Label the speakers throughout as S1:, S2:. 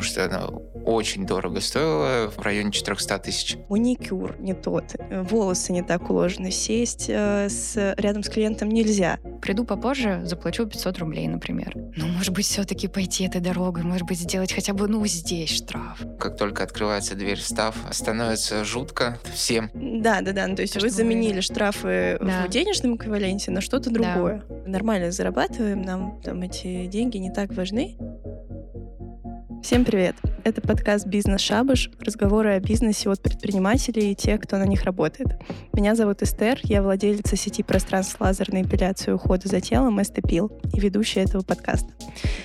S1: потому что она очень дорого стоила, в районе 400 тысяч.
S2: Маникюр не тот, волосы не так уложены, сесть э, с, рядом с клиентом нельзя.
S3: Приду попозже, заплачу 500 рублей, например. Ну, может быть, все-таки пойти этой дорогой, может быть, сделать хотя бы, ну, здесь штраф.
S1: Как только открывается дверь в став, становится жутко всем.
S2: Да, да, да. Ну, то есть То, вы заменили мы... штрафы да. в денежном эквиваленте на что-то другое. Да. Нормально зарабатываем, нам там эти деньги не так важны. Всем привет! Это подкаст «Бизнес Шабаш», разговоры о бизнесе от предпринимателей и тех, кто на них работает. Меня зовут Эстер, я владелица сети пространств лазерной эпиляции ухода за телом Эстепил и ведущая этого подкаста.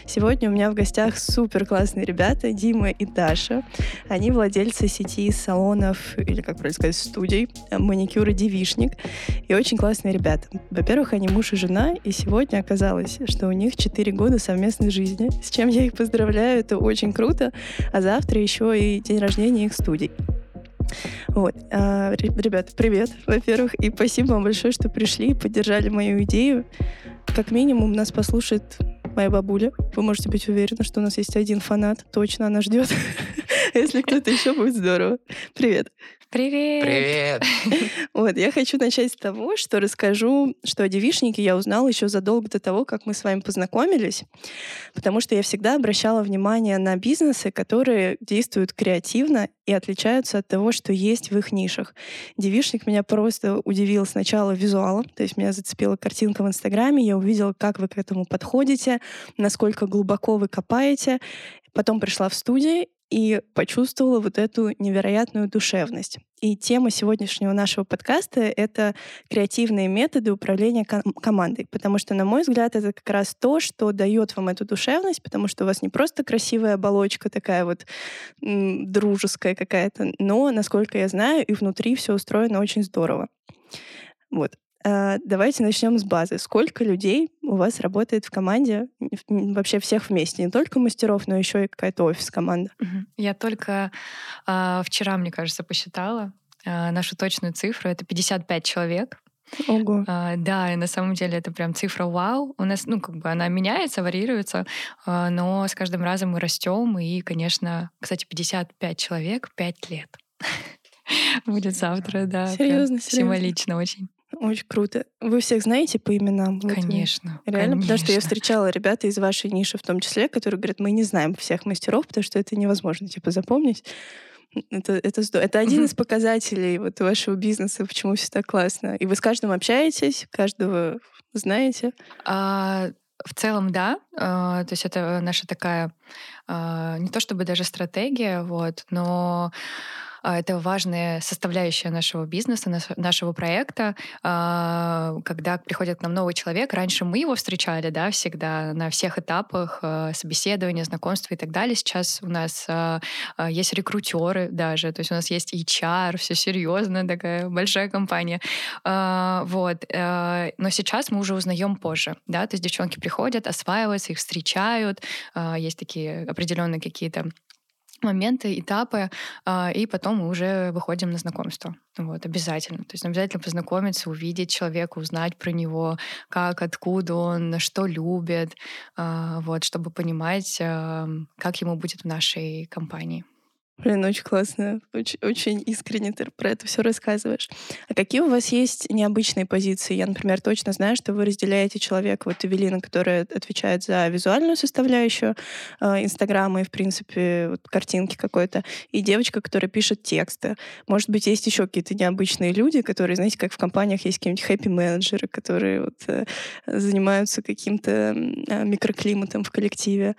S2: Сегодня у меня в гостях супер классные ребята Дима и Даша. Они владельцы сети салонов, или как правильно сказать, студий, маникюр и девишник. И очень классные ребята. Во-первых, они муж и жена, и сегодня оказалось, что у них 4 года совместной жизни, с чем я их поздравляю, это очень круто а завтра еще и день рождения их студий. Вот. А, ребята, привет, во-первых, и спасибо вам большое, что пришли и поддержали мою идею. Как минимум нас послушает моя бабуля. Вы можете быть уверены, что у нас есть один фанат. Точно она ждет. Если кто-то еще, будет здорово. Привет.
S3: Привет!
S1: Привет!
S2: Вот, я хочу начать с того, что расскажу, что о девишнике я узнала еще задолго до того, как мы с вами познакомились, потому что я всегда обращала внимание на бизнесы, которые действуют креативно и отличаются от того, что есть в их нишах. Девишник меня просто удивил сначала визуалом, то есть меня зацепила картинка в Инстаграме, я увидела, как вы к этому подходите, насколько глубоко вы копаете. Потом пришла в студию и почувствовала вот эту невероятную душевность. И тема сегодняшнего нашего подкаста — это креативные методы управления ком- командой, потому что, на мой взгляд, это как раз то, что дает вам эту душевность, потому что у вас не просто красивая оболочка такая вот дружеская какая-то, но, насколько я знаю, и внутри все устроено очень здорово. Вот. А, давайте начнем с базы. Сколько людей у вас работает в команде, вообще всех вместе, не только мастеров, но еще и какая-то офис-команда?
S3: Я только э, вчера, мне кажется, посчитала э, нашу точную цифру. Это 55 человек.
S2: Ого.
S3: А, да, и на самом деле это прям цифра вау. У нас, ну, как бы она меняется, варьируется, но с каждым разом мы растем. И, конечно, кстати, 55 человек 5 лет. Будет завтра, да.
S2: Серьезно, серьезно.
S3: Символично очень.
S2: Очень круто. Вы всех знаете по именам?
S3: Конечно.
S2: Вот реально, конечно. потому что я встречала ребята из вашей ниши в том числе, которые говорят, мы не знаем всех мастеров, потому что это невозможно типа запомнить. Это, это, это один из показателей вот вашего бизнеса, почему все так классно. И вы с каждым общаетесь, каждого знаете?
S3: А, в целом, да. А, то есть это наша такая а, не то чтобы даже стратегия, вот, но это важная составляющая нашего бизнеса, нашего проекта. А, когда приходит к нам новый человек, раньше мы его встречали, да, всегда на всех этапах а, собеседования, знакомства и так далее. Сейчас у нас есть рекрутеры даже, то есть у нас есть HR, все серьезно, такая большая компания. Вот. Но сейчас мы уже узнаем позже, да, то есть девчонки приходят, осваиваются, их встречают, есть такие определенные какие-то моменты, этапы, а, и потом мы уже выходим на знакомство. Вот, обязательно. То есть обязательно познакомиться, увидеть человека, узнать про него, как, откуда он, что любит, а, вот, чтобы понимать, как ему будет в нашей компании.
S2: Блин, очень классно. Очень, очень искренне ты про это все рассказываешь. А какие у вас есть необычные позиции? Я, например, точно знаю, что вы разделяете человека, вот Эвелина, которая отвечает за визуальную составляющую э, Инстаграма и, в принципе, вот, картинки какой-то, и девочка, которая пишет тексты. Может быть, есть еще какие-то необычные люди, которые, знаете, как в компаниях есть какие-нибудь хэппи-менеджеры, которые вот, э, занимаются каким-то э, микроклиматом в коллективе.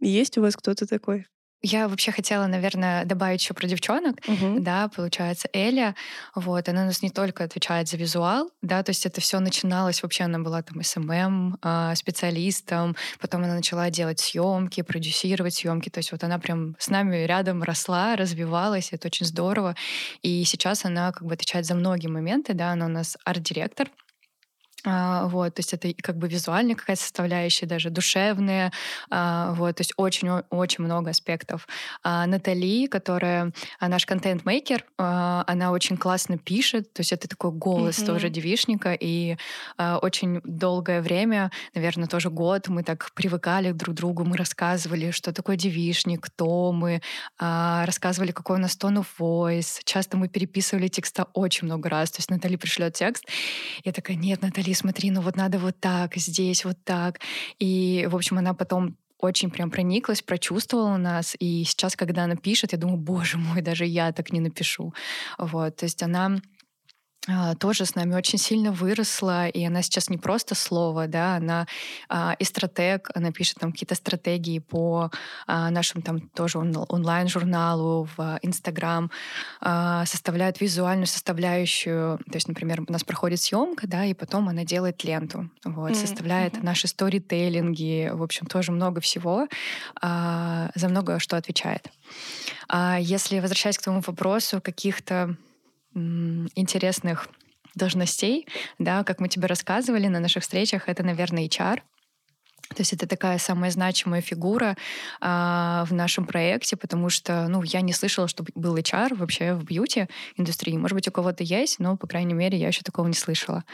S2: Есть у вас кто-то такой?
S3: Я вообще хотела, наверное, добавить еще про девчонок.
S2: Угу.
S3: Да, получается, Эля, вот, она у нас не только отвечает за визуал, да, то есть это все начиналось, вообще она была там SMM э, специалистом, потом она начала делать съемки, продюсировать съемки, то есть вот она прям с нами рядом росла, развивалась, это очень здорово. И сейчас она как бы отвечает за многие моменты, да, она у нас арт-директор, А, вот, то есть это как бы визуальная какая-то составляющая, даже душевная, а, вот, то есть очень-очень много аспектов. А Натали, которая а, наш контент-мейкер, а, она очень классно пишет, то есть это такой голос mm-hmm. тоже девишника, и а, очень долгое время, наверное, тоже год, мы так привыкали друг к другу, мы рассказывали, что такое девишник, кто мы, а, рассказывали, какой у нас тон of voice, часто мы переписывали текста очень много раз, то есть Натали пришлет текст, я такая, нет, Натали, смотри, смотри, ну вот надо вот так, здесь вот так. И, в общем, она потом очень прям прониклась, прочувствовала нас. И сейчас, когда она пишет, я думаю, боже мой, даже я так не напишу. Вот, то есть она тоже с нами очень сильно выросла, и она сейчас не просто слово, да, она а, и стратег, она пишет там какие-то стратегии по а, нашему там тоже он, онлайн-журналу, в Инстаграм, а, составляет визуальную составляющую, то есть, например, у нас проходит съемка, да, и потом она делает ленту, вот, mm-hmm. составляет mm-hmm. наши сторителлинги, в общем, тоже много всего, а, за много что отвечает. А если возвращаясь к твоему вопросу, каких-то интересных должностей, да, как мы тебе рассказывали на наших встречах, это, наверное, HR. То есть это такая самая значимая фигура а, в нашем проекте, потому что, ну, я не слышала, что был HR вообще в бьюти индустрии. Может быть, у кого-то есть, но, по крайней мере, я еще такого не слышала.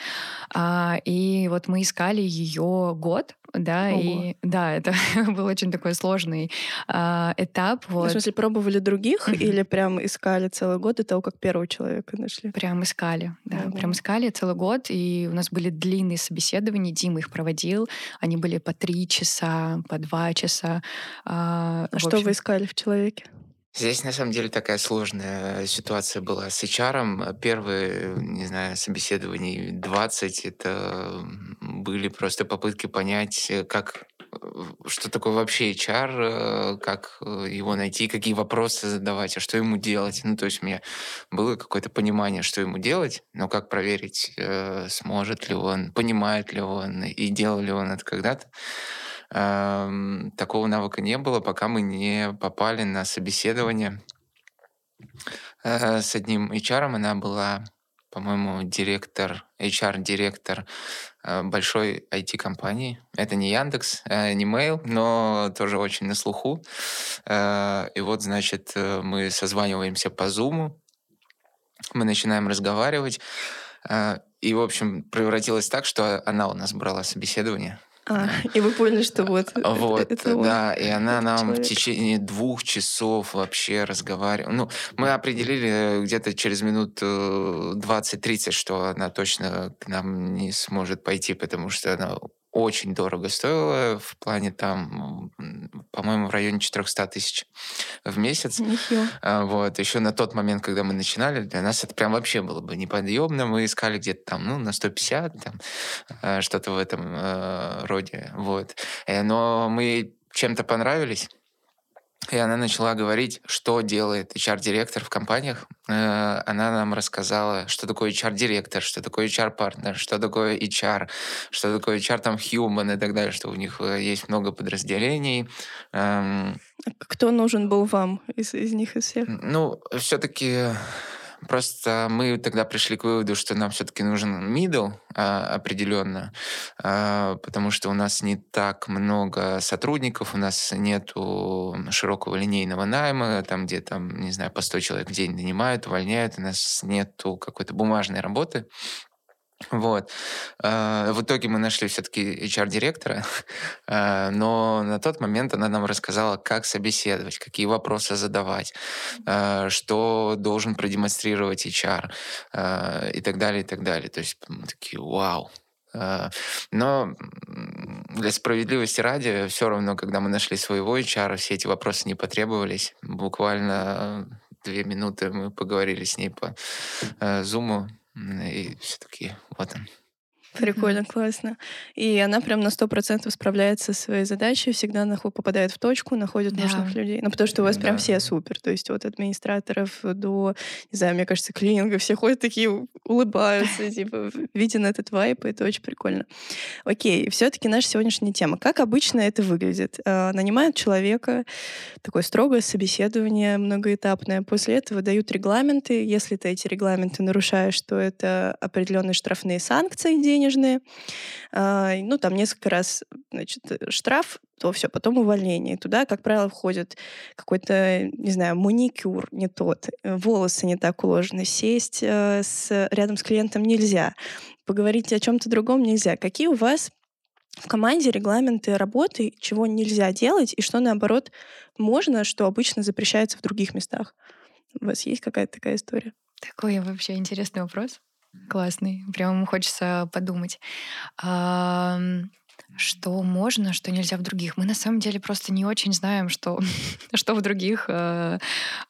S3: А, и вот мы искали ее год, да, Ого. и да, это был очень такой сложный а, этап.
S2: Вот. В смысле, пробовали других или прям искали целый год до того, как первого человека нашли?
S3: Прям искали, да, Ого. прям искали целый год, и у нас были длинные собеседования, Дима их проводил, они были по три часа, по два часа.
S2: А, а что общем... вы искали в человеке?
S1: Здесь на самом деле такая сложная ситуация была с HR. Первые, не знаю, собеседований 20 это были просто попытки понять, э, как э, что такое вообще HR, э, как его найти, какие вопросы задавать, а что ему делать. Ну, то есть у меня было какое-то понимание, что ему делать, но как проверить, сможет ли он, понимает ли он и делал ли он это когда-то такого навыка не было, пока мы не попали на собеседование э, с одним HR. Она была, по-моему, директор, HR-директор э, большой IT-компании. Это не Яндекс, э, не Mail, но тоже очень на слуху. И вот, значит, мы созваниваемся по Zoom, мы начинаем разговаривать, и, в общем, превратилось так, что она у нас брала собеседование.
S2: А, и вы поняли, что вот.
S1: Вот, это да. и она нам человек. в течение двух часов вообще разговаривала. Ну, мы определили где-то через минут 20-30, э, что она точно к нам не сможет пойти, потому что она очень дорого стоило в плане там, по-моему, в районе 400 тысяч в месяц.
S2: Ничего.
S1: А, вот. Еще на тот момент, когда мы начинали, для нас это прям вообще было бы неподъемно. Мы искали где-то там, ну, на 150, там, а, что-то в этом э, роде. Вот. Э, но мы чем-то понравились. И она начала говорить, что делает HR-директор в компаниях. Э, она нам рассказала, что такое HR-директор, что такое HR-партнер, что такое HR, что такое HR там human и так далее, что у них э, есть много подразделений. Эм,
S2: Кто нужен был вам из, из них, из всех?
S1: Ну, все-таки Просто мы тогда пришли к выводу, что нам все-таки нужен middle а, определенно, а, потому что у нас не так много сотрудников, у нас нет широкого линейного найма, там где там, не знаю, по 100 человек в день нанимают, увольняют, у нас нету какой-то бумажной работы. Вот. А, в итоге мы нашли все-таки HR-директора, а, но на тот момент она нам рассказала, как собеседовать, какие вопросы задавать, а, что должен продемонстрировать HR и так далее, и так далее. То есть мы такие, вау, но для справедливости ради, все равно, когда мы нашли своего HR, все эти вопросы не потребовались. Буквально две минуты мы поговорили с ней по зуму, и все-таки вот он.
S2: Прикольно, классно. И она прям на сто процентов справляется со своей задачей, всегда попадает в точку, находит да. нужных людей. Ну, потому что у вас да. прям все супер. То есть от администраторов до, не знаю, мне кажется, клининга, все ходят такие, улыбаются, типа, виден этот вайп, это очень прикольно. Окей, все таки наша сегодняшняя тема. Как обычно это выглядит? А, нанимают человека, такое строгое собеседование, многоэтапное. После этого дают регламенты. Если ты эти регламенты нарушаешь, то это определенные штрафные санкции денежные, денежные, а, ну, там несколько раз, значит, штраф, то все, потом увольнение. Туда, как правило, входит какой-то, не знаю, маникюр не тот, волосы не так уложены, сесть э, с, рядом с клиентом нельзя, поговорить о чем-то другом нельзя. Какие у вас в команде регламенты работы, чего нельзя делать и что, наоборот, можно, что обычно запрещается в других местах? У вас есть какая-то такая история?
S3: Такой вообще интересный вопрос. Классный. Прям хочется подумать. А, что можно, что нельзя в других. Мы на самом деле просто не очень знаем, что, что в других э,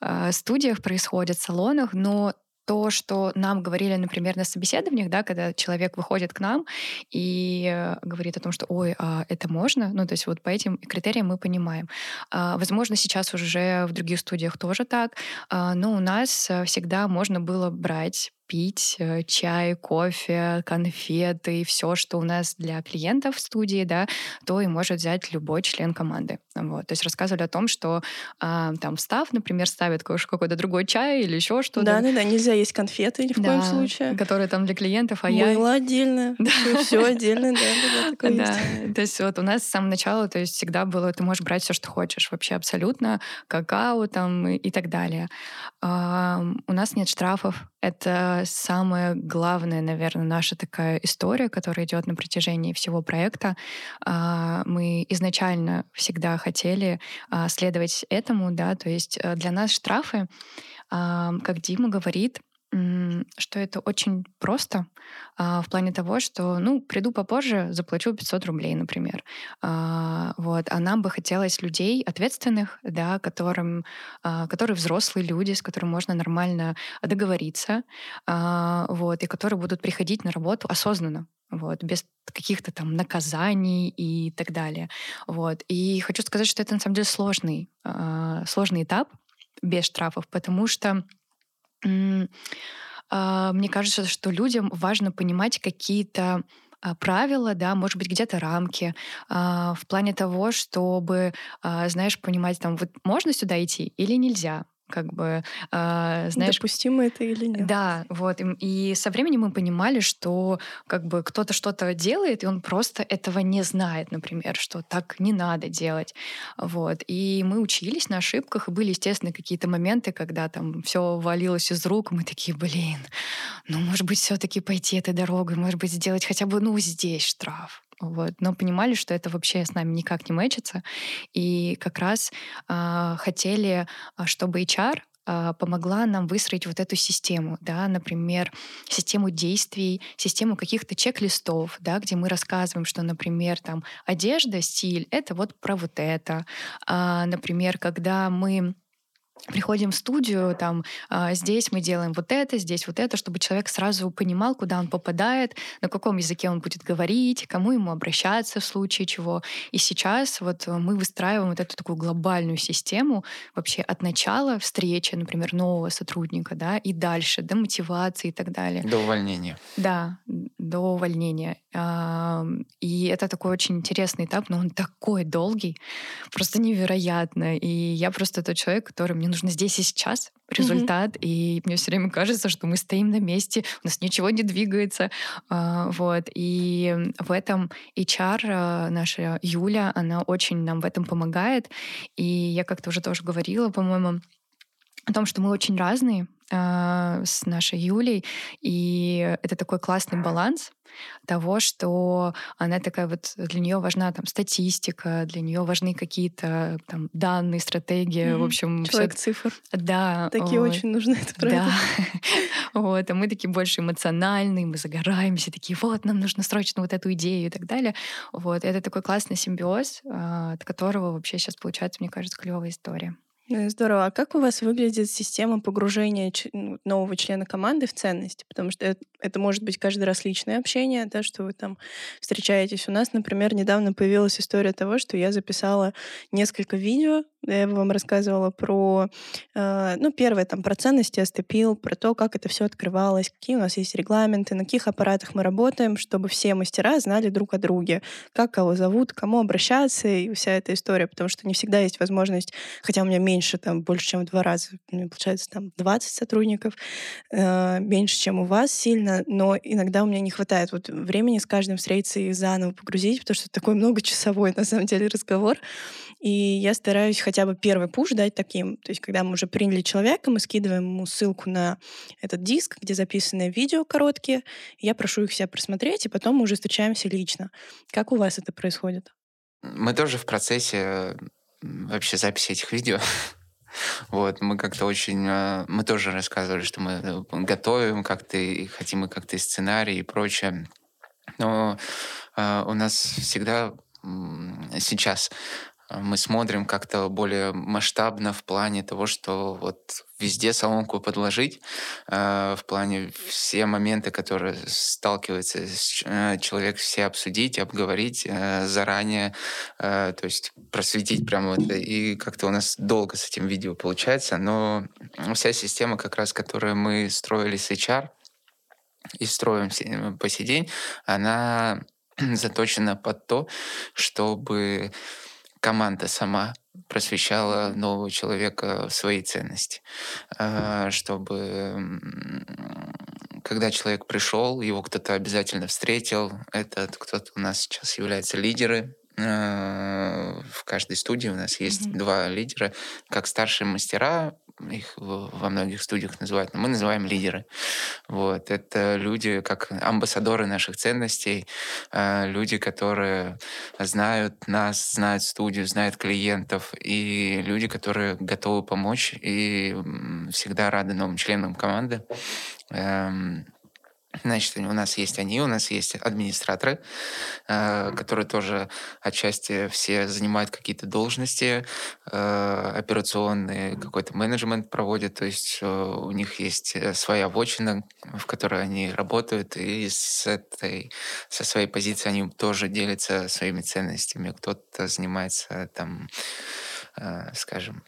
S3: э, студиях происходит, салонах, но то, что нам говорили, например, на собеседованиях, да, когда человек выходит к нам и э, говорит о том, что, ой, а это можно, ну, то есть вот по этим критериям мы понимаем. А, возможно, сейчас уже в других студиях тоже так, а, но у нас э, всегда можно было брать пить э, чай, кофе, конфеты, все, что у нас для клиентов в студии, да, то и может взять любой член команды. Вот. То есть рассказывали о том, что а, там став, например, ставит какой-то другой чай или еще что-то.
S2: Да, да, да, нельзя есть конфеты ни в да, коем случае.
S3: Которые там для клиентов, а
S2: Мыло я... отдельно, да. все отдельно, да, да.
S3: То есть вот у нас с самого начала, то есть всегда было, ты можешь брать все, что хочешь, вообще абсолютно, какао там и, и так далее. У нас нет штрафов, это самая главная, наверное, наша такая история, которая идет на протяжении всего проекта. А, мы изначально всегда хотели а, следовать этому, да, то есть э, для нас штрафы, как Дима говорит, что это очень просто а, в плане того, что, ну, приду попозже, заплачу 500 рублей, например. А, вот. А нам бы хотелось людей ответственных, да, которым, а, которые взрослые люди, с которыми можно нормально договориться, вот, и которые будут приходить на работу осознанно, вот, без каких-то там наказаний и так далее. Вот. И хочу сказать, что это на самом деле сложный, сложный этап без штрафов, потому что мне кажется, что людям важно понимать какие-то а, правила, да, может быть, где-то рамки, а, в плане того, чтобы, знаешь, понимать, там, вот можно сюда идти или нельзя, как бы,
S2: э, знаешь... Допустимо это или нет.
S3: Да, вот. И, и со временем мы понимали, что как бы кто-то что-то делает, и он просто этого не знает, например, что так не надо делать. Вот. И мы учились на ошибках, и были, естественно, какие-то моменты, когда там все валилось из рук, мы такие, блин, ну, может быть, все таки пойти этой дорогой, может быть, сделать хотя бы, ну, здесь штраф. Вот. Но понимали, что это вообще с нами никак не мэчится. И как раз э, хотели, чтобы HR помогла нам выстроить вот эту систему, да, например, систему действий, систему каких-то чек-листов, да, где мы рассказываем, что, например, там одежда, стиль — это вот про вот это. А, например, когда мы приходим в студию, там, э, здесь мы делаем вот это, здесь вот это, чтобы человек сразу понимал, куда он попадает, на каком языке он будет говорить, кому ему обращаться в случае чего. И сейчас вот мы выстраиваем вот эту такую глобальную систему вообще от начала встречи, например, нового сотрудника, да, и дальше, до мотивации и так далее.
S1: До увольнения.
S3: Да, до увольнения. И это такой очень интересный этап, но он такой долгий, просто невероятно. И я просто тот человек, который мне нужно здесь и сейчас результат, mm-hmm. и мне все время кажется, что мы стоим на месте, у нас ничего не двигается, а, вот. И в этом HR а, наша Юля, она очень нам в этом помогает, и я как-то уже тоже говорила, по-моему, о том, что мы очень разные с нашей Юлей, и это такой классный баланс того, что она такая вот для нее важна там статистика, для нее важны какие-то там данные, стратегии, mm-hmm. в общем,
S2: человек все... цифр.
S3: Да,
S2: такие вот. очень нужны, это правда.
S3: Да, вот, а мы такие больше эмоциональные, мы загораемся, такие, вот, нам нужно срочно вот эту идею и так далее. Вот, это такой классный симбиоз, а, от которого вообще сейчас получается, мне кажется, клевая история.
S2: Ну, здорово. А как у вас выглядит система погружения ну, нового члена команды в ценности? Потому что это, это может быть каждый раз личное общение, да, что вы там встречаетесь. У нас, например, недавно появилась история того, что я записала несколько видео Я вам рассказывала про, э, ну, первое, там, про ценности STPIL, про то, как это все открывалось, какие у нас есть регламенты, на каких аппаратах мы работаем, чтобы все мастера знали друг о друге, как кого зовут, кому обращаться и вся эта история, потому что не всегда есть возможность, хотя у меня меньше, там, больше, чем в два раза, у меня получается, там, 20 сотрудников, э, меньше, чем у вас сильно, но иногда у меня не хватает вот времени с каждым встретиться и заново погрузить, потому что такой многочасовой, на самом деле, разговор. И я стараюсь хотя бы первый пуш дать таким. То есть, когда мы уже приняли человека, мы скидываем ему ссылку на этот диск, где записаны видео короткие. Я прошу их все просмотреть, и потом мы уже встречаемся лично. Как у вас это происходит?
S1: Мы тоже в процессе вообще записи этих видео. Вот, мы как-то очень... А, мы тоже рассказывали, что мы э, готовим как-то и хотим и как-то и сценарий и прочее. Но э, у нас всегда сейчас мы смотрим как-то более масштабно в плане того, что вот везде соломку подложить, э, в плане все моменты, которые сталкивается э, человек, все обсудить, обговорить э, заранее, то есть просветить прямо вот, и как-то у нас долго с этим видео получается, но вся система как раз, которую мы строили с HR и строим по сей день, она заточена под то, чтобы команда сама просвещала нового человека в свои ценности, а, чтобы когда человек пришел, его кто-то обязательно встретил. Этот кто-то у нас сейчас является лидеры а, в каждой студии у нас есть mm-hmm. два лидера, как старшие мастера, их во многих студиях называют, но мы называем лидеры. Вот. Это люди, как амбассадоры наших ценностей, а, люди, которые знают нас, знают студию, знают клиентов, и люди, которые готовы помочь и всегда рады новым членам команды. Значит, у нас есть они, у нас есть администраторы, э, которые тоже отчасти все занимают какие-то должности, э, операционные, какой-то менеджмент проводят, то есть э, у них есть своя вотчина, в которой они работают, и с этой, со своей позиции они тоже делятся своими ценностями. Кто-то занимается там, скажем,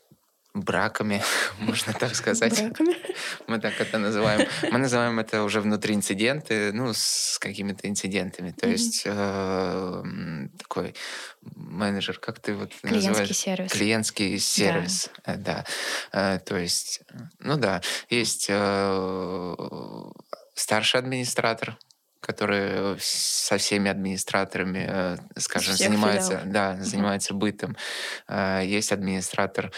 S1: браками, можно так сказать.
S2: Браками?
S1: Мы так это называем. Мы называем это уже внутри инциденты, ну, с какими-то инцидентами. То mm-hmm. есть э, такой менеджер, как ты вот
S3: Клиентский
S1: называешь?
S3: сервис.
S1: Клиентский сервис, да. Э, да. Э, то есть, ну да, есть э, старший администратор, который со всеми администраторами, скажем, занимается, да, занимается бытом. Есть администратор,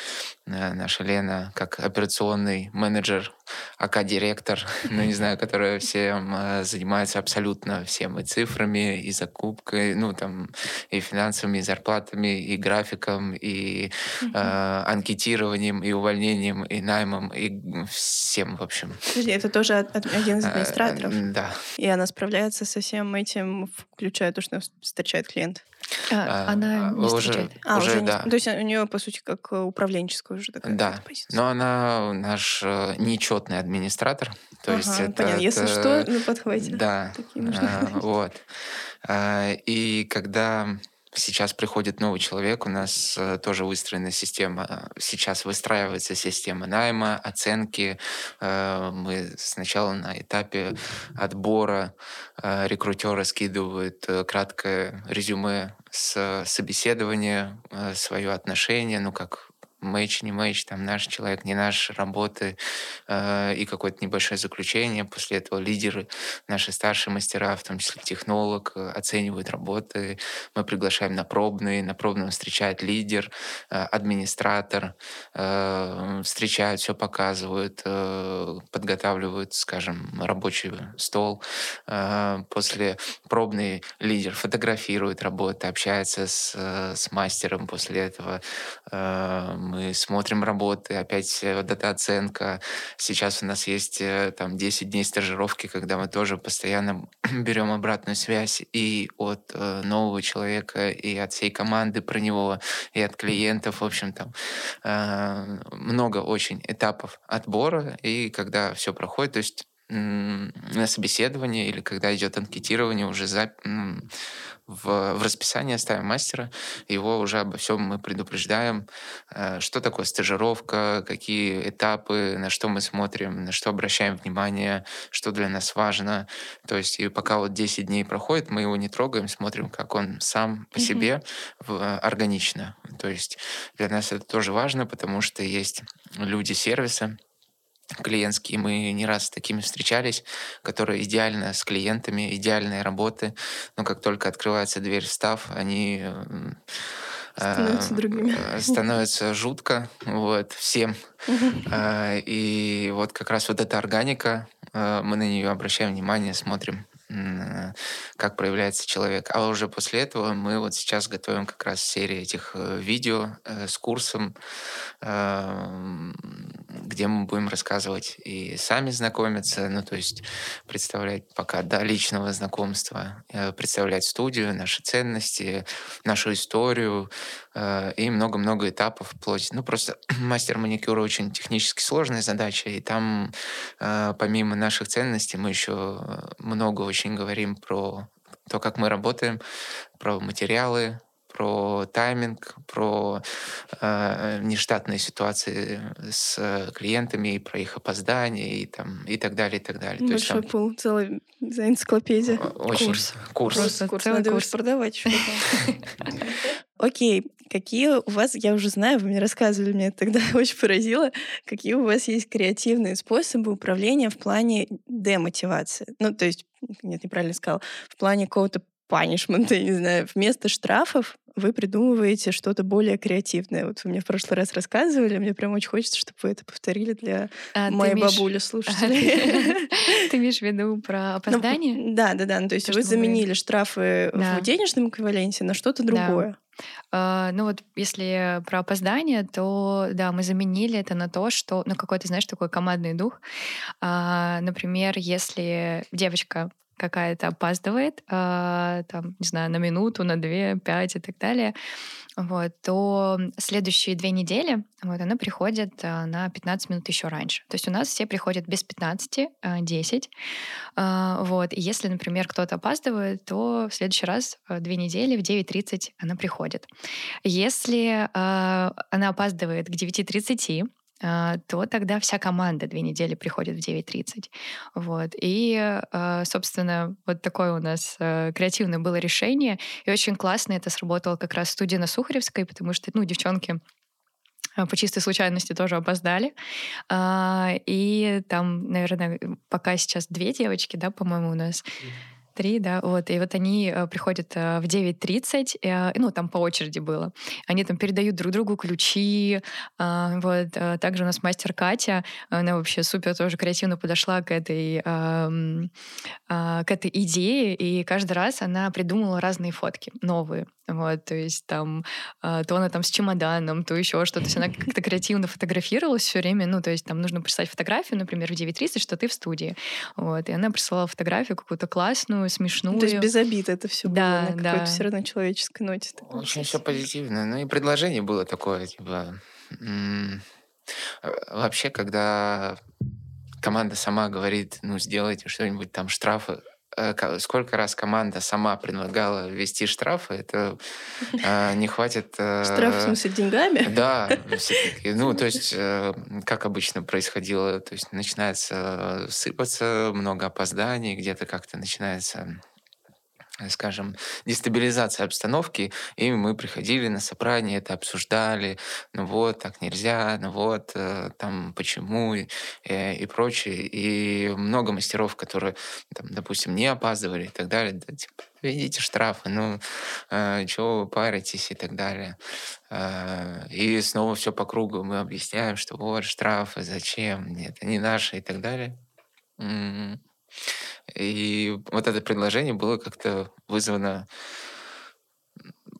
S1: наша Лена, как операционный менеджер, АК-директор, ну, не знаю, которая всем занимается абсолютно всем, и цифрами, и закупкой, ну, там, и финансовыми, и зарплатами, и графиком, и э, анкетированием, и увольнением, и наймом, и всем, в общем.
S2: Подожди, это тоже один из администраторов?
S1: Да.
S2: И она справляется со всем этим, включая то, что встречает клиент?
S3: А, а, она не
S1: уже.
S2: А,
S1: уже,
S2: уже
S1: да.
S2: Не, то есть у нее, по сути, как управленческая уже такая
S1: да.
S2: позиция.
S1: Но она наш э, нечетный администратор. То
S2: ага,
S1: есть это,
S2: понятно.
S1: это,
S2: Если что, ну подхватите.
S1: Да. А, вот. А, и когда Сейчас приходит новый человек, у нас э, тоже выстроена система, сейчас выстраивается система найма, оценки. Э, мы сначала на этапе отбора э, рекрутеры скидывают э, краткое резюме с собеседования, э, свое отношение, ну как мэч, не мэч, там наш человек, не наш, работы э, и какое-то небольшое заключение. После этого лидеры, наши старшие мастера, в том числе технолог, э, оценивают работы. Мы приглашаем на пробные, на пробном встречает лидер, э, администратор, э, встречают, все показывают, э, подготавливают, скажем, рабочий стол. Э, после пробный лидер фотографирует работы, общается с, э, с мастером после этого. Э, мы смотрим работы, опять э, вот эта оценка. Сейчас у нас есть э, там 10 дней стажировки, когда мы тоже постоянно берем обратную связь и от э, нового человека, и от всей команды про него, и от клиентов, в общем, там э, много очень этапов отбора, и когда все проходит, то есть на собеседование или когда идет анкетирование уже за, в, в расписание ставим мастера, его уже обо всем мы предупреждаем, э, что такое стажировка, какие этапы, на что мы смотрим, на что обращаем внимание, что для нас важно. То есть и пока вот 10 дней проходит, мы его не трогаем, смотрим, как он сам по себе в, органично. То есть для нас это тоже важно, потому что есть люди сервиса, клиентские. Мы не раз с такими встречались, которые идеально с клиентами, идеальные работы. Но как только открывается дверь в став, они
S2: э, становятся другими.
S1: Э, становится жутко вот, всем. А, и вот как раз вот эта органика, э, мы на нее обращаем внимание, смотрим, как проявляется человек. А уже после этого мы вот сейчас готовим как раз серию этих видео с курсом где мы будем рассказывать и сами знакомиться, ну, то есть представлять пока до личного знакомства, э, представлять студию, наши ценности, нашу историю э, и много-много этапов вплоть. Ну, просто мастер маникюра очень технически сложная задача, и там э, помимо наших ценностей мы еще много очень говорим про то, как мы работаем, про материалы, про тайминг, про э, нештатные ситуации с клиентами, про их опоздание и, там, и так далее, и так далее.
S2: Большой
S1: То есть,
S2: пул, целая энциклопедия.
S1: Очень. Курс. Курс.
S2: Просто курс. Надо курс. продавать. Окей, какие у вас, я уже знаю, вы мне рассказывали, мне тогда очень поразило, какие у вас есть креативные способы управления в плане демотивации. Ну, то есть, нет, неправильно сказал, в плане какого-то панишмента, я не знаю, вместо штрафов вы придумываете что-то более креативное. Вот вы мне в прошлый раз рассказывали, мне прям очень хочется, чтобы вы это повторили для а, моей имеешь... бабули слушателей.
S3: Ты имеешь в виду про ну, опоздание?
S2: Да, да, да. Ну, то есть вы заменили штрафы в денежном эквиваленте на что-то другое.
S3: Uh, ну вот если про опоздание, то да, мы заменили это на то, что, ну какой-то, знаешь, такой командный дух. Uh, например, если девочка какая-то опаздывает, э, там, не знаю, на минуту, на две, пять и так далее, вот, то следующие две недели вот, она приходит э, на 15 минут еще раньше. То есть у нас все приходят без 15, э, 10. Э, вот, и если, например, кто-то опаздывает, то в следующий раз э, две недели в 9.30 она приходит. Если она опаздывает к 9.30, а, то тогда вся команда две недели приходит в 9.30. Вот. И, а, собственно, вот такое у нас э, креативное было решение. И очень классно это сработало как раз в студии на Сухаревской, потому что, ну, девчонки а, по чистой случайности тоже опоздали. И там, наверное, пока сейчас две девочки, да, по-моему, у нас. Три, да, вот. И вот они э, приходят э, в 9.30, э, ну, там по очереди было. Они там передают друг другу ключи. А, вот. Также у нас мастер Катя, она вообще супер тоже креативно подошла к этой, а, к этой идее, и каждый раз она придумала разные фотки, новые. Вот, то есть там то она там с чемоданом, то еще что-то. То есть она как-то креативно фотографировалась все время. Ну, то есть там нужно прислать фотографию, например, в 9.30, что ты в студии. Вот, и она присылала фотографию какую-то классную, забавную, смешную.
S2: То есть без обид это все да, было на какой-то все равно человеческой ноте.
S1: Очень все позитивно. Ну и предложение было такое, типа... Вообще, когда команда сама говорит, ну, сделайте что-нибудь там, штрафы, сколько раз команда сама предлагала ввести штрафы, это э, не хватит...
S2: Э, Штраф, в смысле, деньгами?
S1: Да, ну, то есть, э, как обычно происходило, то есть начинается сыпаться, много опозданий, где-то как-то начинается Э, скажем, дестабилизация обстановки, и мы приходили на собрание, это обсуждали, ну вот, так нельзя, ну вот, э, там, почему, и, э, и прочее. И много мастеров, которые, там, допустим, не опаздывали и так далее, да, типа, видите штрафы, ну, э, чего вы паритесь и так далее. Э, и снова все по кругу мы объясняем, что вот штрафы, зачем, нет, они наши и так далее. Mm-hmm. И вот это предложение было как-то вызвано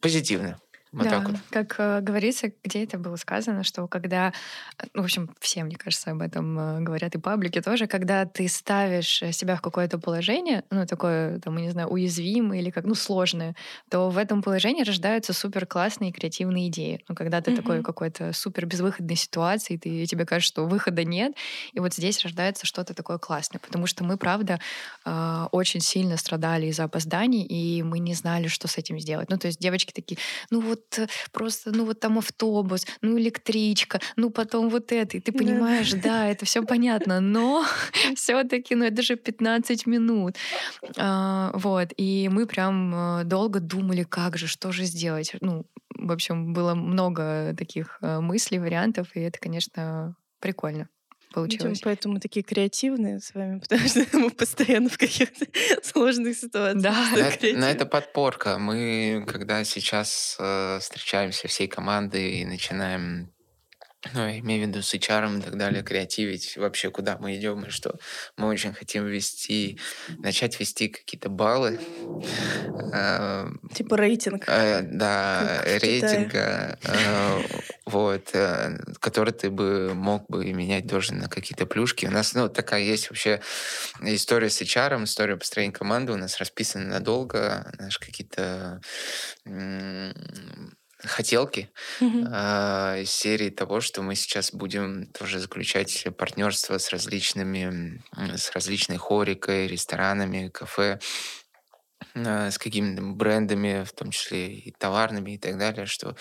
S1: позитивно. Вот
S3: да,
S1: так вот.
S3: как э, говорится, где это было сказано, что когда, э, ну, в общем, все, мне кажется, об этом э, говорят и паблики тоже, когда ты ставишь себя в какое-то положение, ну, такое, там, не знаю, уязвимое или как, ну, сложное, то в этом положении рождаются супер классные креативные идеи. Ну, когда ты mm-hmm. такой какой-то супер безвыходной ситуации, ты, тебе кажется, что выхода нет, и вот здесь рождается что-то такое классное, потому что мы, правда, э, очень сильно страдали из-за опозданий, и мы не знали, что с этим сделать. Ну, то есть девочки такие, ну, вот вот просто, ну вот там автобус, ну электричка, ну потом вот это. И ты понимаешь, да, да это все понятно, но все-таки, ну это же 15 минут. А, вот. И мы прям э, долго думали, как же, что же сделать. Ну, в общем, было много таких э, мыслей, вариантов, и это, конечно, прикольно получилось. Видимо,
S2: поэтому мы такие креативные с вами, потому что мы постоянно в каких-то сложных ситуациях.
S1: Да. На, это, на это подпорка. Мы, когда сейчас э, встречаемся всей командой и начинаем ну, имею в виду с HR и так далее, креативить вообще, куда мы идем, и что мы очень хотим вести, начать вести какие-то баллы.
S2: Э, типа рейтинг.
S1: Э, да, рейтинга, э, вот, э, который ты бы мог бы менять тоже на какие-то плюшки. У нас, ну, такая есть вообще история с HR, история построения команды у нас расписана надолго, наши какие-то хотелки mm-hmm. э, из серии того, что мы сейчас будем тоже заключать партнерство с различными, с различной хорикой, ресторанами, кафе, э, с какими-то брендами, в том числе и товарными и так далее, что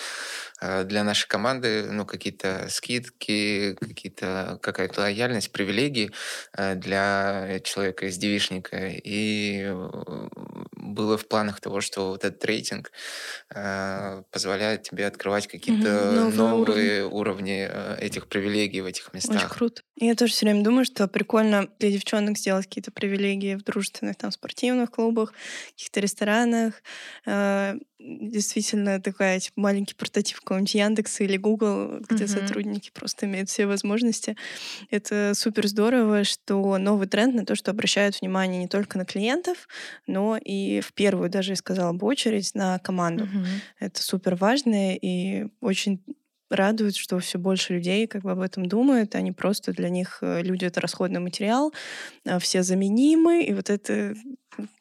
S1: э, для нашей команды ну, какие-то скидки, какие-то, какая-то лояльность, привилегии э, для человека из девишника. И было в планах того, что вот этот рейтинг э, позволяет тебе открывать какие-то mm-hmm. новые, новые уровни, э, этих привилегий в этих местах.
S2: Очень круто. Я тоже все время думаю, что прикольно для девчонок сделать какие-то привилегии в дружественных там спортивных клубах, каких-то ресторанах. Э, действительно такая типа, маленький прототип какого-нибудь Яндекса или Google, где mm-hmm. сотрудники просто имеют все возможности. Это супер здорово, что новый тренд на то, что обращают внимание не только на клиентов, но и в первую, даже я сказала бы, очередь на команду. Mm-hmm. Это супер важно и очень радует, что все больше людей как бы об этом думают. Они просто для них э, люди это расходный материал, а все заменимы, и вот это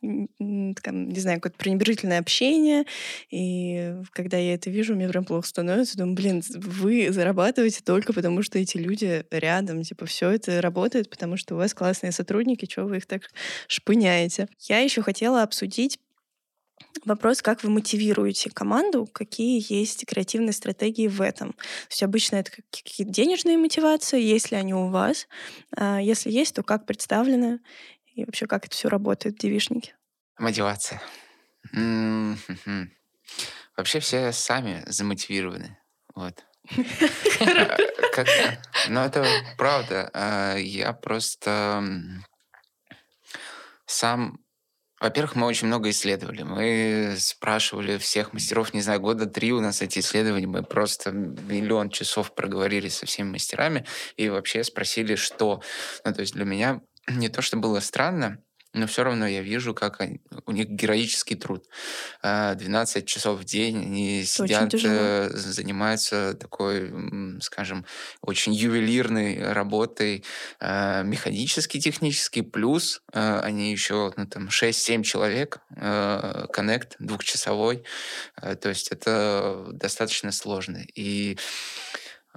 S2: не знаю, какое-то пренебрежительное общение. И когда я это вижу, мне прям плохо становится. Думаю, блин, вы зарабатываете только потому, что эти люди рядом. Типа, все это работает, потому что у вас классные сотрудники, чего вы их так шпыняете. Я еще хотела обсудить Вопрос, как вы мотивируете команду, какие есть креативные стратегии в этом. То есть обычно это какие-то денежные мотивации, есть ли они у вас. А если есть, то как представлены и вообще как это все работает в девишнике?
S1: Мотивация. Вообще все сами замотивированы. Вот. Но это правда. А, я просто сам во-первых, мы очень много исследовали. Мы спрашивали всех мастеров, не знаю, года три у нас эти исследования. Мы просто миллион часов проговорили со всеми мастерами и вообще спросили, что. Ну, то есть для меня не то, что было странно, но все равно я вижу, как они, у них героический труд. 12 а, часов в день они сидят, э, занимаются такой, скажем, очень ювелирной работой, а, механически, технически, плюс а, они еще ну, там 6-7 человек, коннект двухчасовой, то есть это достаточно сложно. И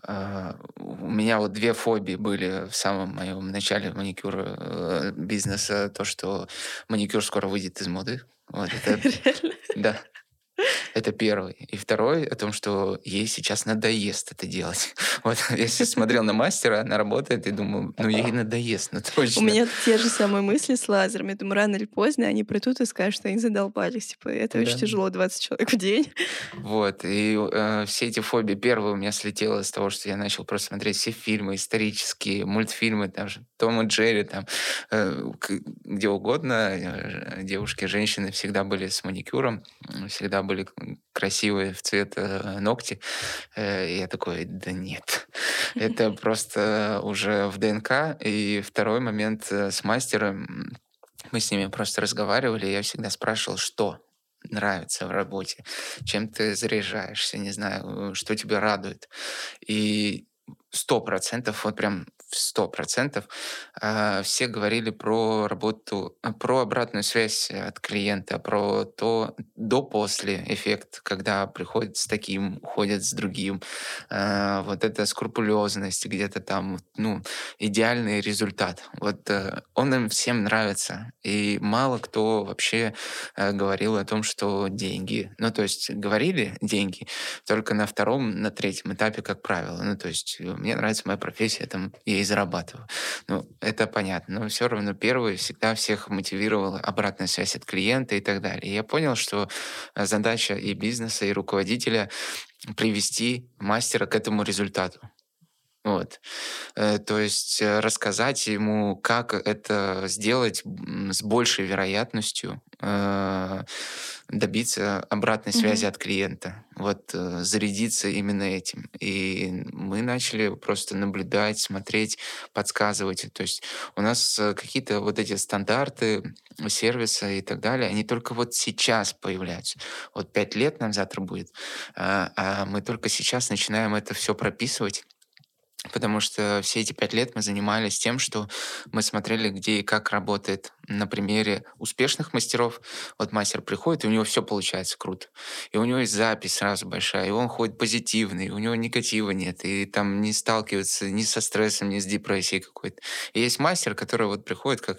S1: у меня вот две фобии были в самом моем начале маникюра э, бизнеса. То, что маникюр скоро выйдет из моды. Вот это? Да. Это первый. И второй о том, что ей сейчас надоест это делать. Вот я сейчас смотрел на мастера, она работает, и думаю, ну ей надоест, ну точно.
S2: У меня те же самые мысли с лазером. Я думаю, рано или поздно они придут и скажут, что они задолбались. Типа, это да. очень тяжело, 20 человек в день.
S1: Вот. И э, все эти фобии. Первое у меня слетело с того, что я начал просто смотреть все фильмы исторические, мультфильмы, там же Том и Джерри, там, э, где угодно. Э, девушки, женщины всегда были с маникюром, всегда были красивые в цвет э, ногти. Э, я такой, да нет, это просто уже в ДНК. И второй момент э, с мастером, мы с ними просто разговаривали, я всегда спрашивал, что нравится в работе, чем ты заряжаешься, не знаю, что тебя радует. И сто процентов, вот прям сто процентов, а, все говорили про работу, а, про обратную связь от клиента, про то до-после эффект, когда приходят с таким, уходят с другим. А, вот эта скрупулезность, где-то там, ну, идеальный результат. Вот э, он им всем нравится. И мало кто вообще э, говорил о том, что деньги, ну, то есть говорили деньги только на втором, на третьем этапе, как правило. Ну, то есть э, мне нравится моя профессия, там, я и зарабатываю. Ну, это понятно. Но все равно первый всегда всех мотивировала обратная связь от клиента и так далее. И я понял, что э, задача и бизнеса, и руководителя привести мастера к этому результату. Вот. Э, то есть э, рассказать ему, как это сделать с большей вероятностью, э, добиться обратной связи mm-hmm. от клиента, вот зарядиться именно этим. И мы начали просто наблюдать, смотреть, подсказывать. То есть у нас какие-то вот эти стандарты сервиса и так далее, они только вот сейчас появляются. Вот пять лет нам завтра будет, а, а мы только сейчас начинаем это все прописывать потому что все эти пять лет мы занимались тем, что мы смотрели, где и как работает на примере успешных мастеров. Вот мастер приходит, и у него все получается круто. И у него есть запись сразу большая, и он ходит позитивный, и у него негатива нет, и там не сталкивается ни со стрессом, ни с депрессией какой-то. И есть мастер, который вот приходит как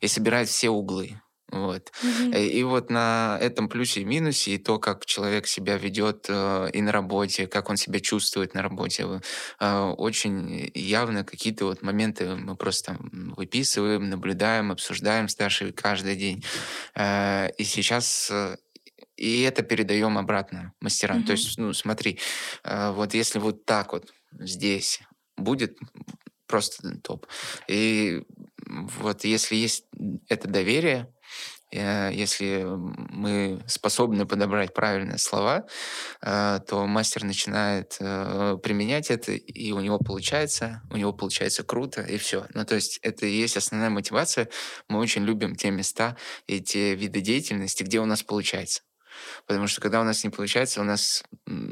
S1: и собирает все углы. Вот. Мгм. Э, И вот на этом плюсе и минусе, и то, как человек себя ведет э, и на работе, как он себя чувствует на работе, э, очень явно какие-то вот моменты мы просто выписываем, наблюдаем, обсуждаем с Дашей каждый день. Э, И сейчас э, и это передаем обратно мастерам. То есть, ну, смотри, э, вот если вот так вот здесь будет просто топ. И вот если есть это доверие, если мы способны подобрать правильные слова, э, то мастер начинает э, применять это, и у него получается, у него получается круто, и все. Ну, то есть это и есть основная мотивация. Мы очень любим те места и те виды деятельности, где у нас получается. Потому что когда у нас не получается, у нас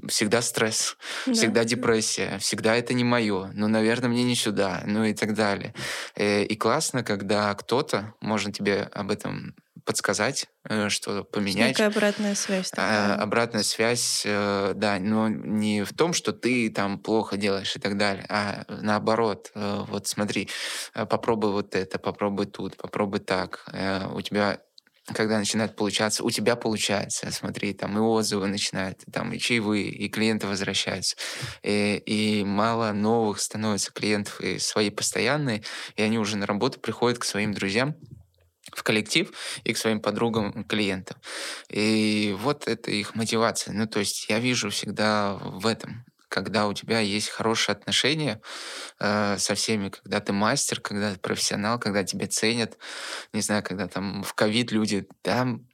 S1: всегда стресс, да. всегда депрессия, всегда это не мое, ну, наверное, мне не сюда, ну и так далее. И классно, когда кто-то может тебе об этом подсказать, э, что поменять.
S2: Некая обратная связь. Такая.
S1: А, обратная связь, э, да, но не в том, что ты там плохо делаешь и так далее, а наоборот, э, вот смотри, попробуй вот это, попробуй тут, попробуй так. У тебя когда начинает получаться, у тебя получается, смотри, там и отзывы начинают, там и чаевые, и клиенты возвращаются. И, и мало новых становится клиентов, и свои постоянные, и они уже на работу приходят к своим друзьям, в коллектив и к своим подругам, клиентам. И вот это их мотивация. Ну, то есть я вижу всегда в этом когда у тебя есть хорошие отношения э, со всеми, когда ты мастер, когда ты профессионал, когда тебя ценят, не знаю, когда там в ковид люди, там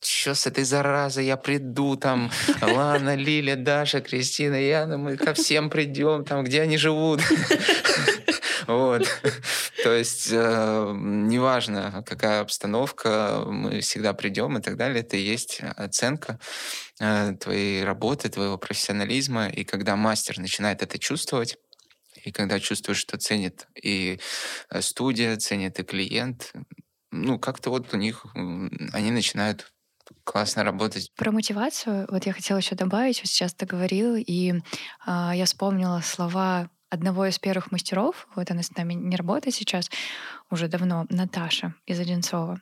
S1: что с этой заразой, я приду, там, Лана, Лиля, Даша, Кристина, Яна, мы ко всем придем, там, где они живут. Вот. То есть э, неважно, какая обстановка, мы всегда придем и так далее. Это и есть оценка э, твоей работы, твоего профессионализма. И когда мастер начинает это чувствовать, и когда чувствуешь, что ценит и э, студия, ценит и клиент, ну, как-то вот у них, они начинают классно работать.
S3: Про мотивацию, вот я хотела еще добавить, вот сейчас ты говорил, и э, я вспомнила слова одного из первых мастеров, вот она с нами не работает сейчас уже давно, Наташа из Одинцова.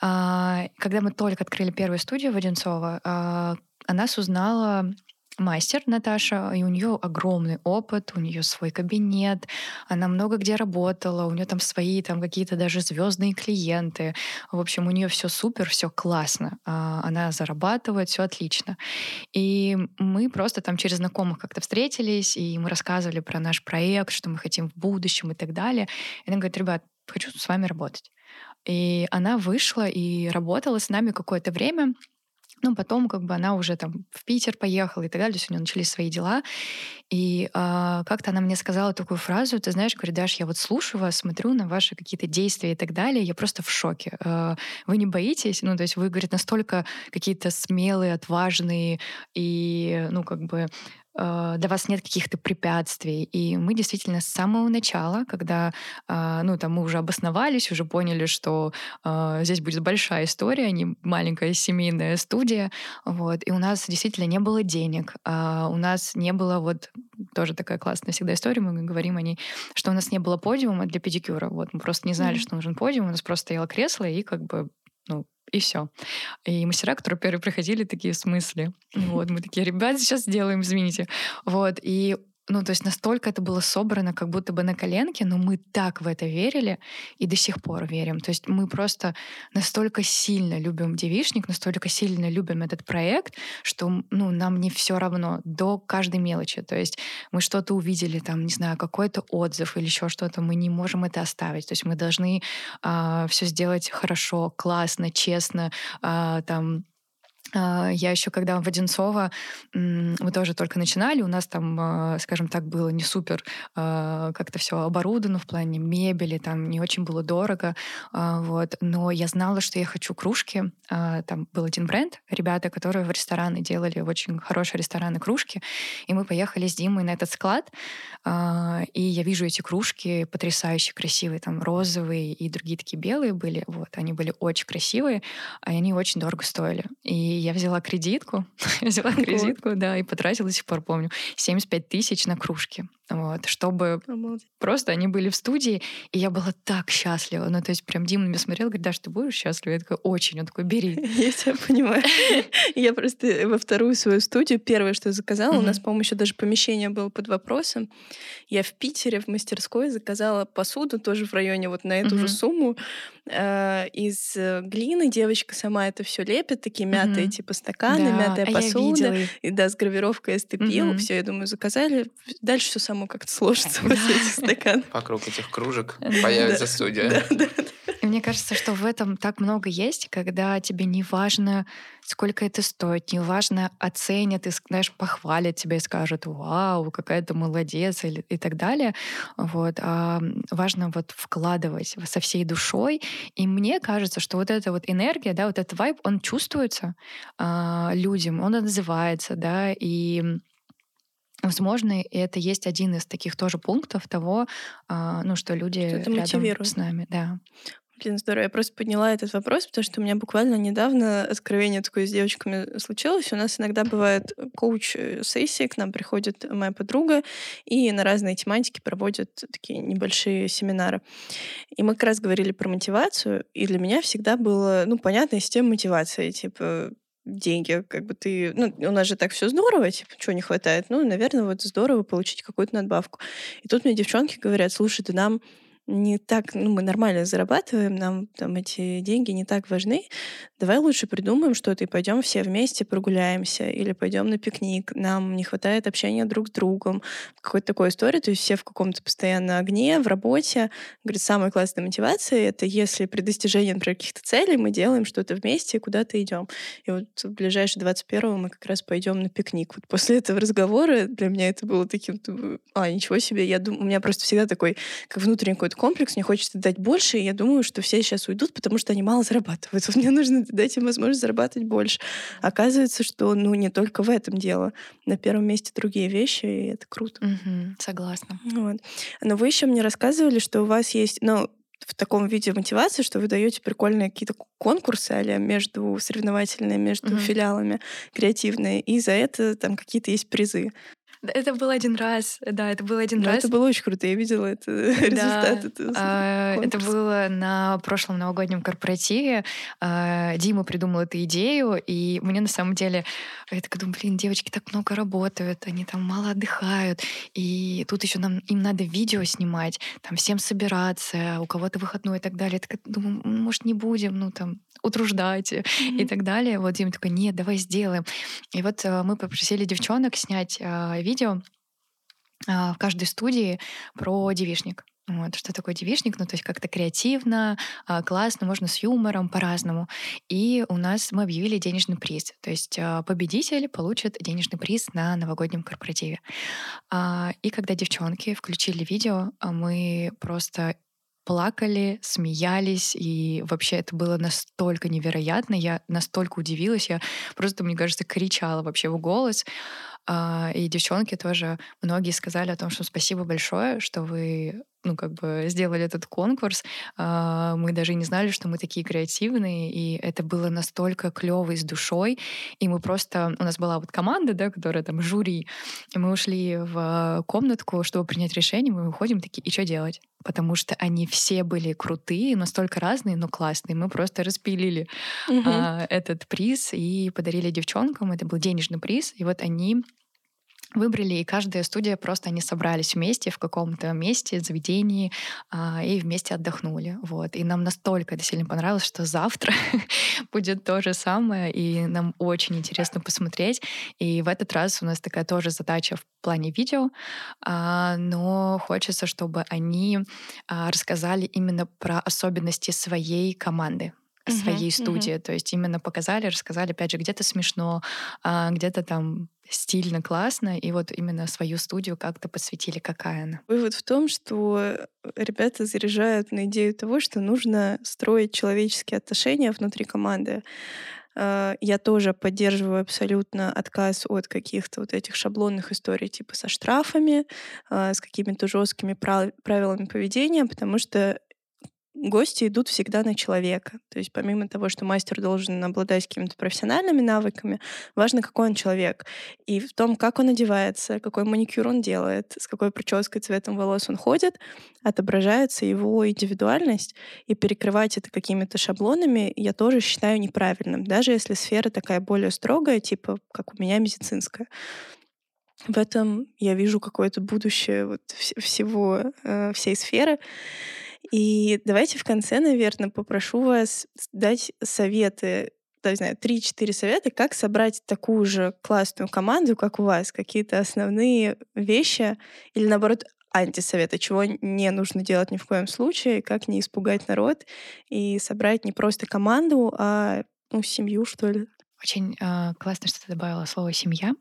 S3: А, когда мы только открыли первую студию в Одинцово, а, она нас узнала мастер Наташа, и у нее огромный опыт, у нее свой кабинет, она много где работала, у нее там свои там какие-то даже звездные клиенты. В общем, у нее все супер, все классно. А, она зарабатывает, все отлично. И мы просто там через знакомых как-то встретились, и мы рассказывали про наш проект, что мы хотим в будущем и так далее. И она говорит, ребят, хочу с вами работать. И она вышла и работала с нами какое-то время, Ну, потом как бы она уже там в Питер поехала и так далее, то есть у нее начались свои дела. И э, как-то она мне сказала такую фразу, ты знаешь, говорит, Даш, я вот слушаю вас, смотрю на ваши какие-то действия и так далее, я просто в шоке. Э, вы не боитесь? Ну, то есть вы, говорит, настолько какие-то смелые, отважные и, ну, как бы для вас нет каких-то препятствий. И мы действительно с самого начала, когда э, ну, там мы уже обосновались, уже поняли, что э, здесь будет большая история, а не маленькая семейная студия, вот, и у нас действительно не было денег, а у нас не было вот тоже такая классная всегда история, мы говорим о ней, что у нас не было подиума для педикюра, вот, мы просто не знали, mm-hmm. что нужен подиум, у нас просто стояло кресло, и как бы ну, и все. И мастера, которые первые приходили, такие в смысле. Вот, мы такие, ребят, сейчас сделаем, извините. Вот, и ну, то есть настолько это было собрано, как будто бы на коленке, но мы так в это верили и до сих пор верим. То есть мы просто настолько сильно любим девишник, настолько сильно любим этот проект, что ну, нам не все равно до каждой мелочи. То есть мы что-то увидели, там, не знаю, какой-то отзыв или еще что-то, мы не можем это оставить. То есть мы должны э, а, все сделать хорошо, классно, честно, э, там, я еще, когда в Одинцово, мы тоже только начинали, у нас там, а, скажем так, было не супер а, как-то все оборудовано в плане мебели, там не очень было дорого, вот. Но я знала, что я хочу кружки. Там был один бренд, ребята, которые в рестораны делали очень хорошие рестораны кружки, и мы поехали с Димой на этот склад, и я вижу эти кружки потрясающе красивые, там розовые и другие такие белые были, вот. Они были очень красивые, и они очень дорого стоили. И я взяла кредитку, взяла кредитку, да, и потратила, до сих пор помню, 75 тысяч на кружки вот, чтобы Обалдеть. просто они были в студии, и я была так счастлива. Ну, то есть прям Дима на меня смотрел, говорит, Даш, ты будешь счастлива? Я такая, очень. Он такой, бери.
S2: Я тебя понимаю. Я просто во вторую свою студию, первое, что заказала, у нас, по-моему, еще даже помещение было под вопросом. Я в Питере в мастерской заказала посуду тоже в районе вот на эту же сумму э, из э, глины. Девочка сама это все лепит, такие мятые типа стаканы, мятая а посуда. И да, с гравировкой степил. Все, я думаю, заказали. Дальше все само само как-то сложится вот эти стаканы.
S1: Вокруг этих кружек появится студия.
S3: И мне кажется, что в этом так много есть, когда тебе не важно, сколько это стоит, не важно, оценят и, знаешь, похвалят тебя и скажут, вау, какая ты молодец или, и так далее. Вот. А важно вот вкладывать со всей душой. И мне кажется, что вот эта вот энергия, да, вот этот вайб, он чувствуется а, людям, он отзывается, да, и Возможно, это есть один из таких тоже пунктов того, а, ну, что люди что рядом мотивирует. с нами. Да.
S2: Блин, здорово. Я просто подняла этот вопрос, потому что у меня буквально недавно откровение такое с девочками случилось. У нас иногда бывает коуч-сессии, к нам приходит моя подруга, и на разные тематики проводят такие небольшие семинары. И мы как раз говорили про мотивацию, и для меня всегда было, ну, понятная система мотивации, типа, деньги, как бы ты... Ну, у нас же так все здорово, типа, чего не хватает? Ну, наверное, вот здорово получить какую-то надбавку. И тут мне девчонки говорят, слушай, ты нам не так, ну, мы нормально зарабатываем, нам там эти деньги не так важны. Давай лучше придумаем что-то и пойдем все вместе прогуляемся или пойдем на пикник. Нам не хватает общения друг с другом. Какой-то такой истории. То есть все в каком-то постоянно огне, в работе. Говорит, самая классная мотивация — это если при достижении, например, каких-то целей мы делаем что-то вместе и куда-то идем. И вот в ближайший 21 мы как раз пойдем на пикник. Вот после этого разговора для меня это было таким, а, ничего себе, я думаю, у меня просто всегда такой, как внутренний какой-то комплекс, мне хочется дать больше, и я думаю, что все сейчас уйдут, потому что они мало зарабатывают. Вот мне нужно дать им возможность зарабатывать больше. Оказывается, что ну не только в этом дело. На первом месте другие вещи, и это круто.
S3: Угу, согласна.
S2: Вот. Но вы еще мне рассказывали, что у вас есть, ну, в таком виде мотивации, что вы даете прикольные какие-то конкурсы а между соревновательные, между угу. филиалами креативные, и за это там какие-то есть призы.
S3: Это был один раз, да, это был один
S2: Но
S3: раз.
S2: Это было очень круто, я видела это, результат.
S3: Это, а, это было на прошлом новогоднем корпоративе. А, Дима придумал эту идею, и мне на самом деле, я такая думаю, блин, девочки так много работают, они там мало отдыхают, и тут еще нам им надо видео снимать, там всем собираться, у кого-то выходной и так далее. Я такая думаю, может, не будем, ну там утруждать mm-hmm. и так далее. Вот Дима такой, нет, давай сделаем. И вот э, мы попросили девчонок снять видео а, в каждой студии про девишник. Вот, что такое девишник, ну, то есть как-то креативно, а, классно, можно с юмором, по-разному. И у нас мы объявили денежный приз. То есть а, победитель получит денежный приз на новогоднем корпоративе. И когда девчонки включили видео, мы просто плакали, смеялись, и вообще это было настолько невероятно, я настолько удивилась, я просто, мне кажется, кричала вообще в голос. А, и девчонки тоже, многие сказали о том, что спасибо большое, что вы ну, как бы сделали этот конкурс. А, мы даже не знали, что мы такие креативные, и это было настолько клево и с душой. И мы просто... У нас была вот команда, да, которая там жюри, и мы ушли в комнатку, чтобы принять решение, мы выходим такие, и что делать? Потому что они все были крутые, настолько разные, но классные. Мы просто распилили угу. этот приз и подарили девчонкам. Это был денежный приз, и вот они выбрали, и каждая студия просто они собрались вместе в каком-то месте, заведении, а, и вместе отдохнули. Вот. И нам настолько это сильно понравилось, что завтра будет то же самое, и нам очень интересно посмотреть. И в этот раз у нас такая тоже задача в плане видео, а, но хочется, чтобы они а, рассказали именно про особенности своей команды своей uh-huh, студии. Uh-huh. То есть именно показали, рассказали, опять же, где-то смешно, а где-то там стильно, классно, и вот именно свою студию как-то подсветили, какая она.
S2: Вывод в том, что ребята заряжают на идею того, что нужно строить человеческие отношения внутри команды. А, я тоже поддерживаю абсолютно отказ от каких-то вот этих шаблонных историй типа со штрафами, а, с какими-то жесткими правилами поведения, потому что гости идут всегда на человека. То есть помимо того, что мастер должен обладать какими-то профессиональными навыками, важно, какой он человек. И в том, как он одевается, какой маникюр он делает, с какой прической, цветом волос он ходит, отображается его индивидуальность. И перекрывать это какими-то шаблонами я тоже считаю неправильным. Даже если сфера такая более строгая, типа как у меня медицинская. В этом я вижу какое-то будущее вот всего, э, всей сферы. И давайте в конце, наверное, попрошу вас дать советы, да, не знаю, 3-4 совета, как собрать такую же классную команду, как у вас, какие-то основные вещи или, наоборот, антисоветы, чего не нужно делать ни в коем случае, как не испугать народ и собрать не просто команду, а ну, семью, что ли.
S3: Очень э, классно, что ты добавила слово семья.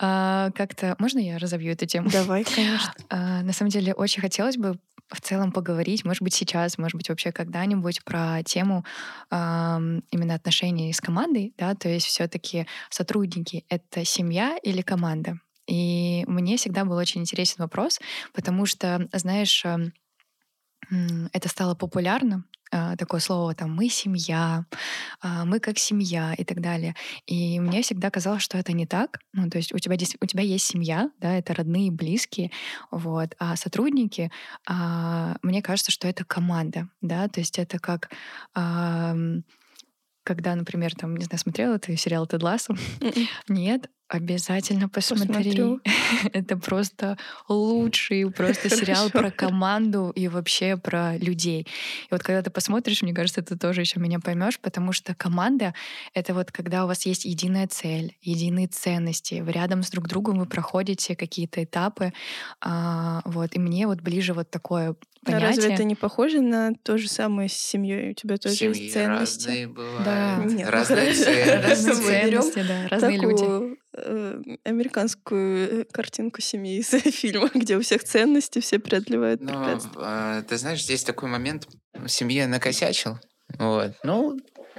S3: э, как-то можно я разобью эту тему?
S2: Давай, конечно.
S3: Э, на самом деле очень хотелось бы в целом поговорить, может быть, сейчас, может быть, вообще когда-нибудь про тему э, именно отношений с командой, да, то есть все-таки сотрудники — это семья или команда? И мне всегда был очень интересен вопрос, потому что, знаешь, э, это стало популярно, а, такое слово там мы семья, а, мы как семья и так далее. И мне всегда казалось, что это не так. Ну, то есть у тебя у тебя есть семья, да, это родные, близкие, вот, а сотрудники, а, мне кажется, что это команда, да, то есть это как когда, например, там, не знаю, смотрела ты сериал «Тед Лассо»? М-м. Нет? Обязательно посмотри. Посмотрю. Это просто лучший просто сериал про команду и вообще про людей. И вот когда ты посмотришь, мне кажется, ты тоже еще меня поймешь, потому что команда — это вот когда у вас есть единая цель, единые ценности, вы рядом с друг другом вы проходите какие-то этапы. А, вот. И мне вот ближе вот такое понятие.
S2: А разве это не похоже на то же самое с семьей? У тебя тоже Семьи есть ценности.
S1: разные бывают. Да. Нет, разные ценности.
S3: Разные ценности, да. Разные люди
S2: Э, американскую э, картинку семьи из фильма, где у всех ценности, все преодолевают
S1: Но, препятствия. Э, ты знаешь, здесь такой момент, в семье накосячил, вот, ну,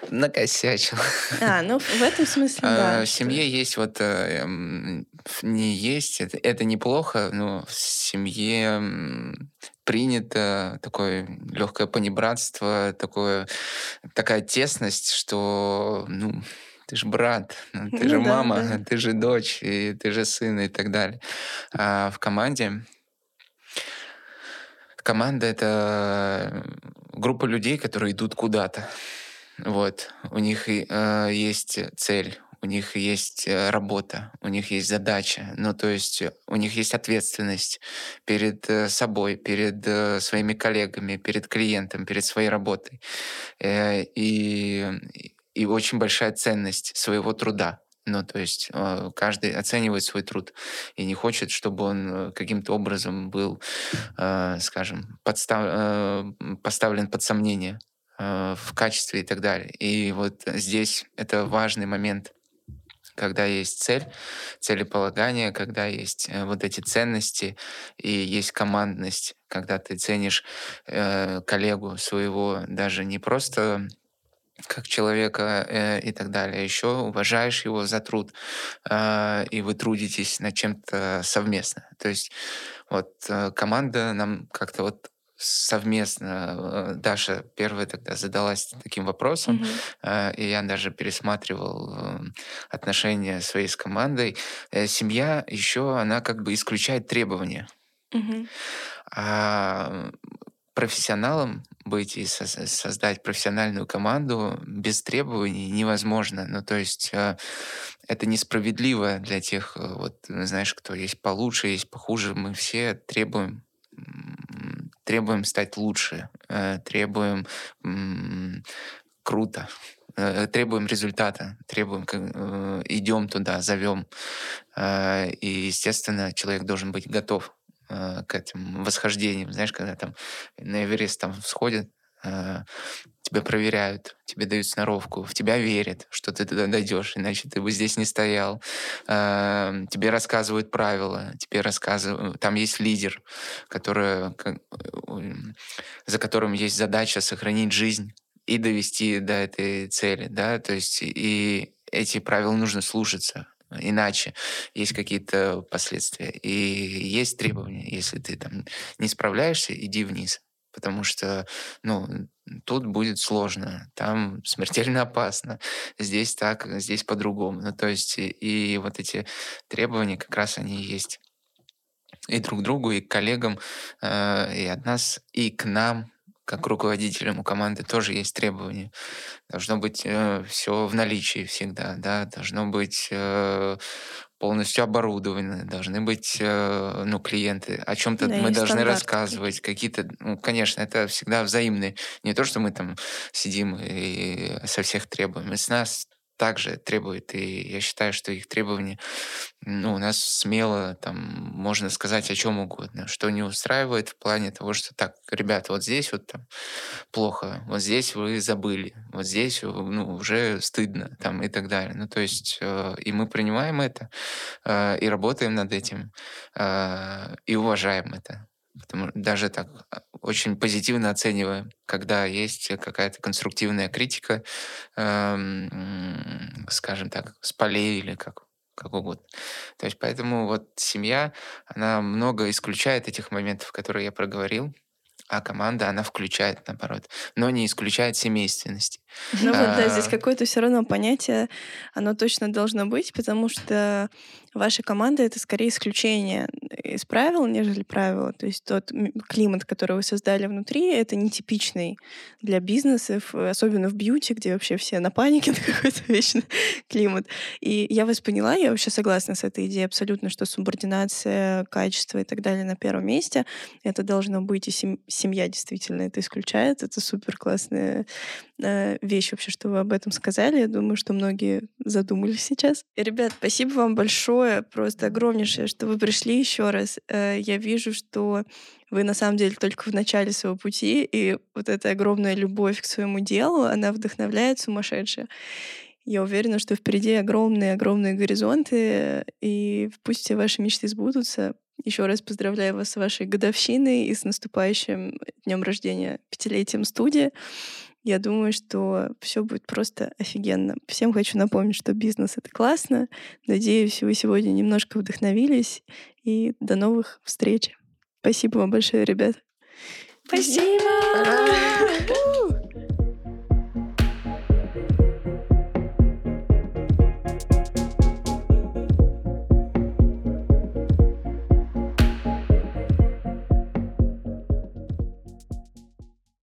S1: накосячил.
S2: А, ну в этом смысле, да.
S1: В семье есть вот, не есть, это, это неплохо, но в семье принято такое легкое понебратство, такое, такая тесность, что, ну, ты же брат, ну, ты ну, же да, мама, да. ты же дочь, и ты же сын и так далее. А в команде команда это группа людей, которые идут куда-то. Вот. У них э, есть цель, у них есть э, работа, у них есть задача. Ну, то есть у них есть ответственность перед э, собой, перед э, своими коллегами, перед клиентом, перед своей работой. И и очень большая ценность своего труда. Ну, то есть э, каждый оценивает свой труд и не хочет, чтобы он э, каким-то образом был, э, скажем, подстав... поставлен под сомнение в качестве и так далее. И вот здесь это важный момент, когда есть цель, целеполагание, когда есть вот эти ценности и есть командность, когда ты ценишь коллегу своего даже не просто как человека э, и так далее. Еще уважаешь его за труд, э, и вы трудитесь над чем-то совместно. То есть вот э, команда нам как-то вот совместно. Э, Даша первая тогда задалась таким вопросом, mm-hmm. и я даже пересматривал э, отношения своей с командой. Семья еще, она как бы исключает требования. Mm-hmm. А профессионалом быть и создать профессиональную команду без требований невозможно. Ну, то есть э, это несправедливо для тех, э, вот, знаешь, кто есть получше, есть похуже. Мы все требуем требуем стать лучше, э, требуем круто, требуем результата, требуем, идем туда, зовем. И, естественно, человек должен быть готов э, к этим восхождениям. Знаешь, когда там на Эверест там всходят, э, тебя проверяют, тебе дают сноровку, в тебя верят, что ты туда дойдешь, иначе ты бы здесь не стоял. Э, тебе рассказывают правила, тебе рассказывают... Там есть лидер, который, за которым есть задача сохранить жизнь и довести до этой цели, да, то есть и эти правила нужно слушаться иначе, есть какие-то последствия. И есть требования. Если ты там не справляешься, иди вниз. Потому что, ну, тут будет сложно, там смертельно опасно, здесь так, здесь по-другому. Ну, то есть и, и вот эти требования как раз они есть и друг другу, и к коллегам, э, и от нас, и к нам, как руководителям у команды тоже есть требования. Должно быть э, все в наличии всегда, да, должно быть э, полностью оборудованы, должны быть э, ну, клиенты, о чем-то да, мы должны рассказывать, какие-то, ну, конечно, это всегда взаимные. Не то, что мы там сидим и со всех требуем. Из нас также требует, и я считаю, что их требования, ну, у нас смело, там, можно сказать о чем угодно, что не устраивает в плане того, что так, ребята, вот здесь вот там плохо, вот здесь вы забыли, вот здесь, ну, уже стыдно, там, и так далее. Ну, то есть, э, и мы принимаем это, э, и работаем над этим, э, и уважаем это. Потому, даже так а, очень позитивно оцениваем, когда есть какая-то конструктивная критика, эм, скажем так, с полей или как, как угодно. То есть поэтому вот семья, она много исключает этих моментов, которые я проговорил, а команда, она включает, наоборот, но не исключает семейственности.
S2: Ну вот, да, здесь а. какое-то все равно понятие, оно точно должно быть, потому что ваша команда — это скорее исключение из правил, нежели правила. То есть тот климат, который вы создали внутри, это нетипичный для бизнесов, особенно в бьюти, где вообще все на панике, на какой-то вечный климат. И я вас поняла, я вообще согласна с этой идеей абсолютно, что субординация, качество и так далее на первом месте. Это должно быть, и семья действительно это исключает. Это супер классная э, вещь вообще, что вы об этом сказали. Я думаю, что многие задумались сейчас. И, ребят, спасибо вам большое, просто огромнейшее, что вы пришли еще раз. Э, я вижу, что вы на самом деле только в начале своего пути, и вот эта огромная любовь к своему делу, она вдохновляет сумасшедшее. Я уверена, что впереди огромные-огромные горизонты, и пусть все ваши мечты сбудутся. Еще раз поздравляю вас с вашей годовщиной и с наступающим днем рождения, пятилетием студии. Я думаю, что все будет просто офигенно. Всем хочу напомнить, что бизнес это классно. Надеюсь, вы сегодня немножко вдохновились. И до новых встреч. Спасибо вам большое, ребят.
S3: Спасибо!